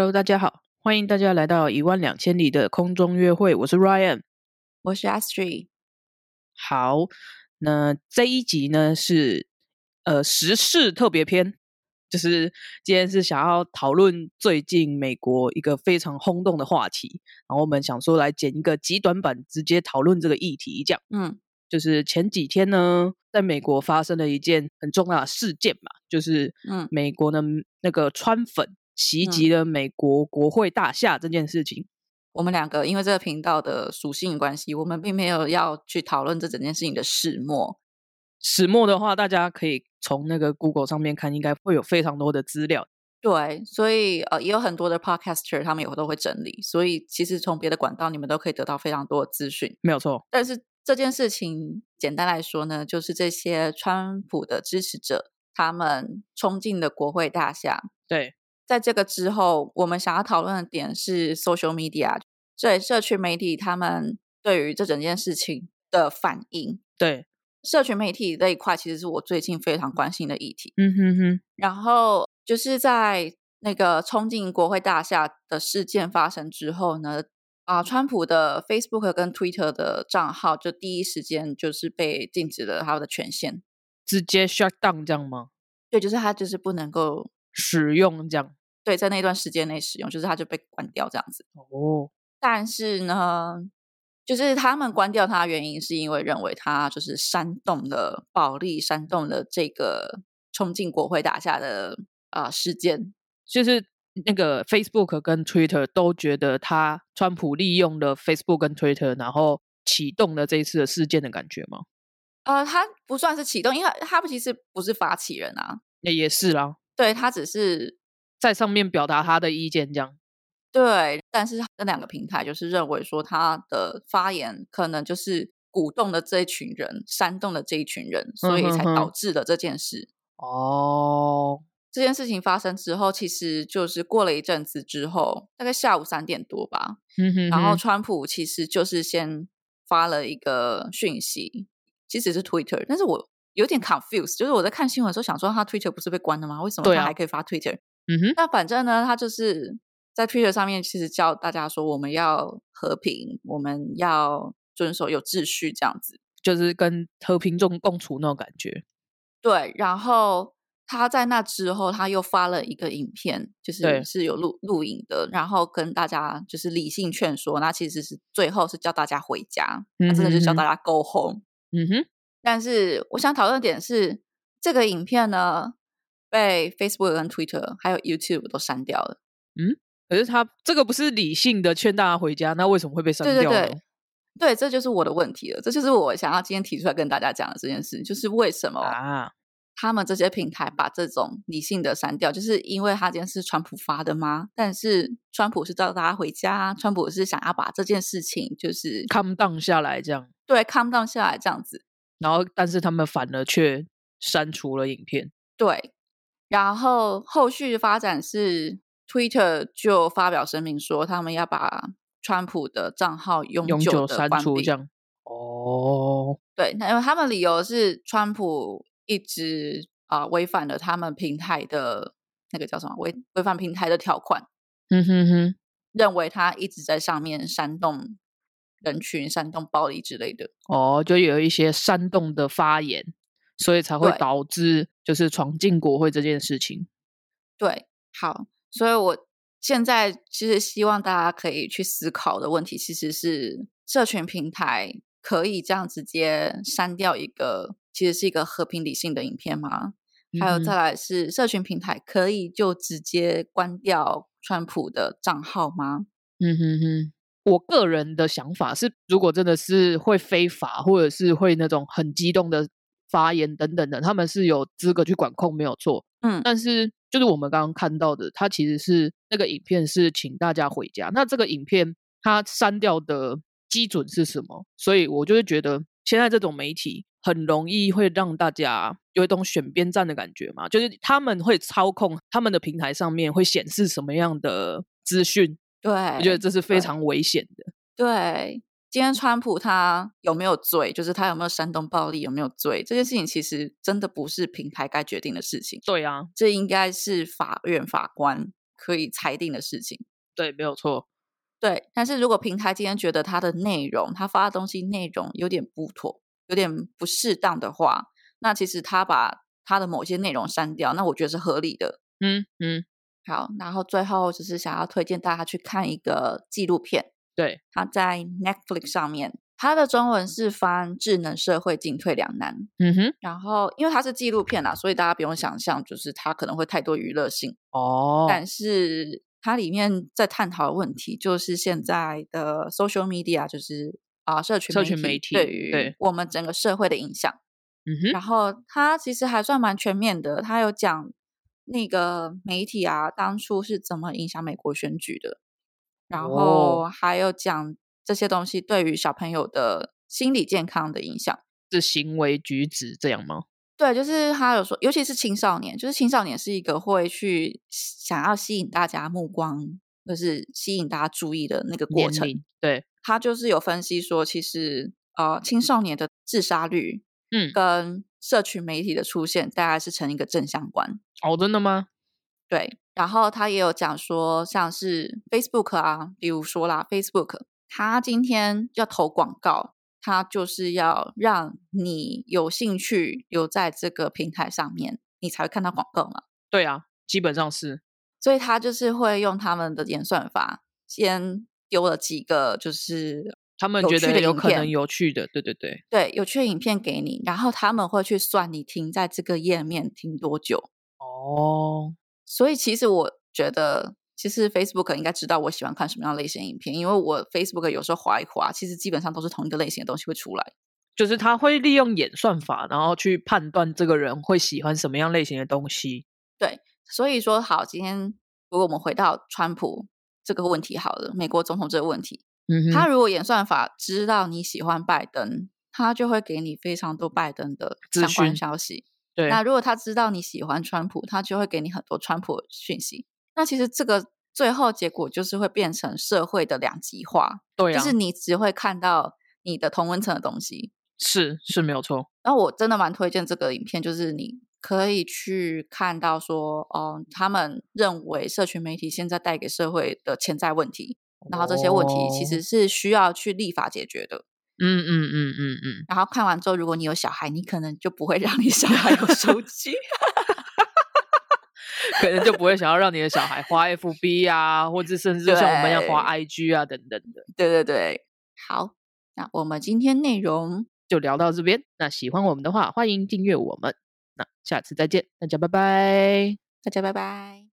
Hello，大家好，欢迎大家来到一万两千里的空中约会，我是 Ryan，我是 Astrid。好，那这一集呢是呃时事特别篇，就是今天是想要讨论最近美国一个非常轰动的话题，然后我们想说来剪一个极短版，直接讨论这个议题，这样。嗯就是前几天呢，在美国发生了一件很重大的事件嘛，就是嗯美国的那个川粉袭击了美国国会大厦这件事情。我们两个因为这个频道的属性关系，我们并没有要去讨论这整件事情的始末。始末的话，大家可以从那个 Google 上面看，应该会有非常多的资料。对，所以呃，也有很多的 podcaster 他们也都会整理，所以其实从别的管道你们都可以得到非常多的资讯。没有错，但是这件事情简单来说呢，就是这些川普的支持者他们冲进了国会大厦，对，在这个之后，我们想要讨论的点是 social media，对社群媒体他们对于这整件事情的反应。对，社群媒体这一块其实是我最近非常关心的议题。嗯哼哼，然后就是在那个冲进国会大厦的事件发生之后呢，啊，川普的 Facebook 跟 Twitter 的账号就第一时间就是被禁止了他的权限。直接 shut down 这样吗？对，就是他就是不能够使用这样？对在那段时间内使用，就是它就被关掉这样子。哦，但是呢，就是他们关掉它的原因，是因为认为它就是煽动了暴力，煽动了这个冲进国会大厦的啊、呃事件。就是那个 Facebook 跟 Twitter 都觉得他川普利用了 Facebook 跟 Twitter，然后启动了这一次的事件的感觉吗？呃，他不算是启动，因为他其实不是发起人啊，那也是啦，对他只是在上面表达他的意见这样。对，但是这两个平台就是认为说他的发言可能就是鼓动了这一群人，煽动了这一群人，所以才导致了这件事。哦，这件事情发生之后，其实就是过了一阵子之后，大概下午三点多吧，哼哼然后川普其实就是先发了一个讯息，其实是 Twitter，但是我有点 confused，就是我在看新闻的时候想说，他 Twitter 不是被关了吗？为什么他还可以发 Twitter？、嗯哼，那反正呢，他就是在 Twitter 上面，其实教大家说我们要和平，我们要遵守有秩序这样子。就是跟和平中共处那种感觉。对，然后他在那之后，他又发了一个影片，就是是有录录影的，然后跟大家就是理性劝说，那其实是最后是叫大家回家，他真的是叫大家 go home。嗯哼，但是我想讨论的点是，这个影片呢被 Facebook 跟 Twitter 还有 YouTube 都删掉了。嗯可是他这个不是理性的劝大家回家，那为什么会被删对对掉呢？对，对，这就是我的问题了。这就是我想要今天提出来跟大家讲的这件事，就是为什么啊，他们这些平台把这种理性的删掉，就是因为他今天是川普发的吗？但是川普是叫大家回家，川普是想要把这件事情就是 calm down 下来这样，对 calm down 下来这样子。然后但是他们反而却删除了影片。对，然后后续发展是 Twitter 就发表声明说，他们要把川普的账号永永久删关闭。除这样。哦，对，那因为他们理由是川普一直啊、违反了他们平台的那个叫什么违违反平台的条款，嗯哼哼，认为他一直在上面煽动人群、煽动暴力之类的。哦，就有一些煽动的发言，所以才会对导致就是闯进国会这件事情。对，好，所以我现在其实希望大家可以去思考的问题，其实是社群平台可以这样直接删掉一个其实是一个和平理性的影片吗？还有再来是社群平台可以就直接关掉川普的账号吗？嗯哼哼，我个人的想法是，如果真的是会非法，或者是会那种很激动的发言等等的，他们是有资格去管控，没有错。嗯但是就是我们刚刚看到的，它其实是那个影片是请大家回家。那这个影片它删掉的基准是什么？所以我就会觉得，现在这种媒体很容易会让大家有一种选边站的感觉嘛，就是他们会操控他们的平台上面会显示什么样的资讯，对，我觉得这是非常危险的。对，今天川普他有没有罪，就是他有没有煽动暴力，有没有罪，这件事情其实真的不是平台该决定的事情，对啊，这应该是法院法官可以裁定的事情。对，没有错。对，但是如果平台今天觉得它的内容，他发的东西内容有点不妥，有点不适当的话，那其实他把他的某些内容删掉，那我觉得是合理的。嗯嗯，好，然后最后就是想要推荐大家去看一个纪录片，对，它在 Netflix 上面，它的中文是翻《智能社会进退两难》。嗯哼，然后因为它是纪录片啦，所以大家不用想象，就是它可能会太多娱乐性。哦，但是它里面在探讨的问题，就是现在的 social media，就是啊，社群社群媒体对对于我们整个社会的影响。嗯哼，然后它其实还算蛮全面的，它有讲那个媒体啊，当初是怎么影响美国选举的，然后哦还有讲这些东西对于小朋友的心理健康的影响。是行为举止这样吗？对，就是他有说，尤其是青少年，就是青少年是一个会去想要吸引大家目光，就是吸引大家注意的那个过程。对，他就是有分析说，其实呃，青少年的自杀率，嗯跟社群媒体的出现大概是成一个正相关。哦，真的吗？对，然后他也有讲说，像是 Facebook 啊，比如说啦，Facebook，他今天要投广告，他就是要让你有兴趣留在这个平台上面，你才会看到广告嘛。对啊，基本上是，所以他就是会用他们的演算法，先丢了几个就是他们觉得有可能有趣的，对对对，对有趣的影片给你，然后他们会去算你停在这个页面停多久。哦，所以其实我觉得，其实 Facebook 应该知道我喜欢看什么样类型的影片，因为我 Facebook 有时候划一划，其实基本上都是同一个类型的东西会出来。就是他会利用演算法，然后去判断这个人会喜欢什么样类型的东西。对所以说，好，今天如果我们回到川普这个问题好了，美国总统这个问题，嗯哼，他如果演算法知道你喜欢拜登，他就会给你非常多拜登的相关消息。对，那如果他知道你喜欢川普，他就会给你很多川普讯息。那其实这个最后结果就是会变成社会的两极化，对啊，就是你只会看到你的同温层的东西。是是没有错。然后我真的蛮推荐这个影片，就是你可以去看到说，哦，他们认为社群媒体现在带给社会的潜在问题，然后这些问题其哦实是需要去立法解决的。嗯嗯嗯嗯嗯，然后看完之后，如果你有小孩，你可能就不会让你小孩有手机。可能就不会想要让你的小孩花 FB 啊，或者甚至就像我们要花 IG 啊等等的。对对对，好，那我们今天内容就聊到这边。那喜欢我们的话，欢迎订阅我们。那下次再见，大家拜拜。大家拜拜。